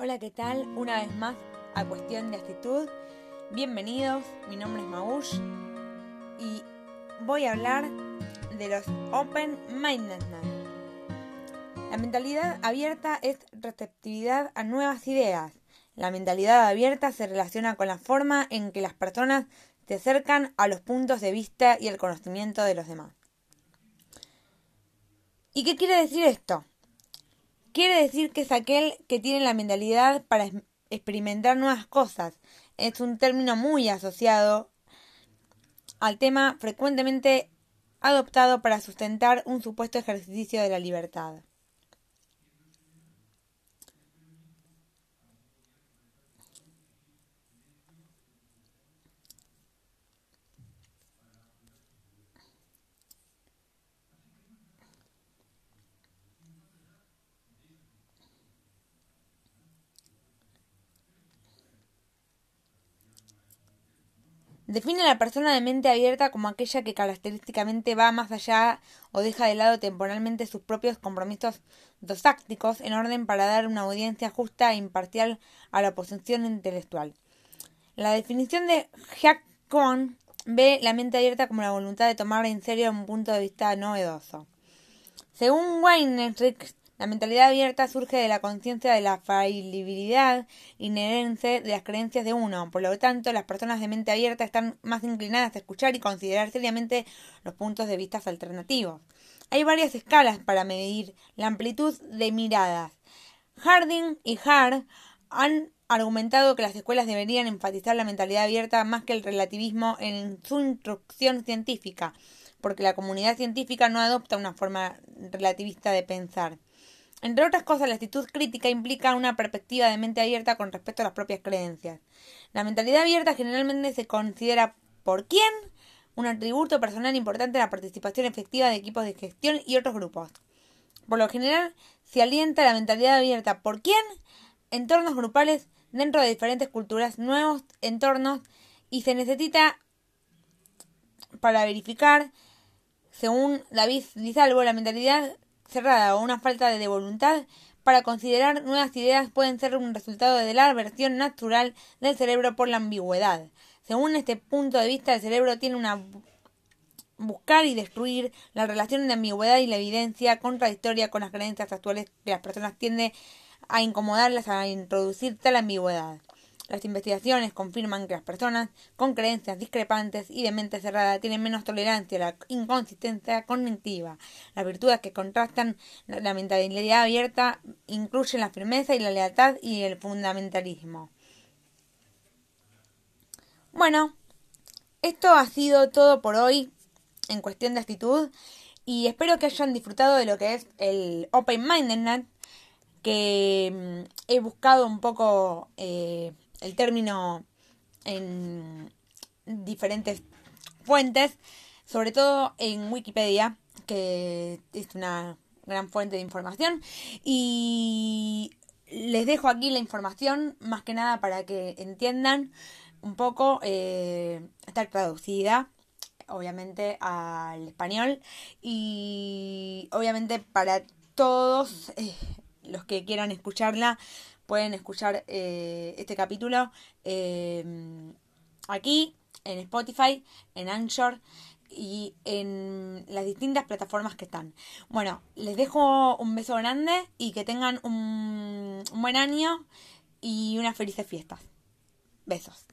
Hola, ¿qué tal? Una vez más a Cuestión de Actitud. Bienvenidos, mi nombre es Maush y voy a hablar de los Open Mindedness. La mentalidad abierta es receptividad a nuevas ideas. La mentalidad abierta se relaciona con la forma en que las personas se acercan a los puntos de vista y el conocimiento de los demás. ¿Y qué quiere decir esto? Quiere decir que es aquel que tiene la mentalidad para experimentar nuevas cosas. Es un término muy asociado al tema frecuentemente adoptado para sustentar un supuesto ejercicio de la libertad. Define a la persona de mente abierta como aquella que característicamente va más allá o deja de lado temporalmente sus propios compromisos dosácticos en orden para dar una audiencia justa e imparcial a la oposición intelectual. La definición de Jack ve la mente abierta como la voluntad de tomar en serio un punto de vista novedoso. Según Weinreich, la mentalidad abierta surge de la conciencia de la falibilidad inherente de las creencias de uno. Por lo tanto, las personas de mente abierta están más inclinadas a escuchar y considerar seriamente los puntos de vista alternativos. Hay varias escalas para medir la amplitud de miradas. Harding y Hart han argumentado que las escuelas deberían enfatizar la mentalidad abierta más que el relativismo en su instrucción científica, porque la comunidad científica no adopta una forma relativista de pensar. Entre otras cosas, la actitud crítica implica una perspectiva de mente abierta con respecto a las propias creencias. La mentalidad abierta generalmente se considera por quién un atributo personal importante en la participación efectiva de equipos de gestión y otros grupos. Por lo general, se alienta la mentalidad abierta por quién entornos grupales dentro de diferentes culturas, nuevos entornos y se necesita para verificar, según David Lizalvo, la mentalidad cerrada o una falta de voluntad para considerar nuevas ideas pueden ser un resultado de la aversión natural del cerebro por la ambigüedad. Según este punto de vista, el cerebro tiene una buscar y destruir la relación de ambigüedad y la evidencia contradictoria con las creencias actuales que las personas tienden a incomodarlas a introducir tal ambigüedad. Las investigaciones confirman que las personas con creencias discrepantes y de mente cerrada tienen menos tolerancia a la inconsistencia cognitiva. Las virtudes que contrastan la mentalidad abierta incluyen la firmeza y la lealtad y el fundamentalismo. Bueno, esto ha sido todo por hoy en cuestión de actitud y espero que hayan disfrutado de lo que es el Open Mindedness que mm, he buscado un poco eh, el término en diferentes fuentes, sobre todo en Wikipedia, que es una gran fuente de información. Y les dejo aquí la información, más que nada para que entiendan un poco, eh, traducida obviamente al español y obviamente para todos eh, los que quieran escucharla pueden escuchar eh, este capítulo eh, aquí en Spotify, en Anchor y en las distintas plataformas que están. Bueno, les dejo un beso grande y que tengan un, un buen año y unas felices fiestas. Besos.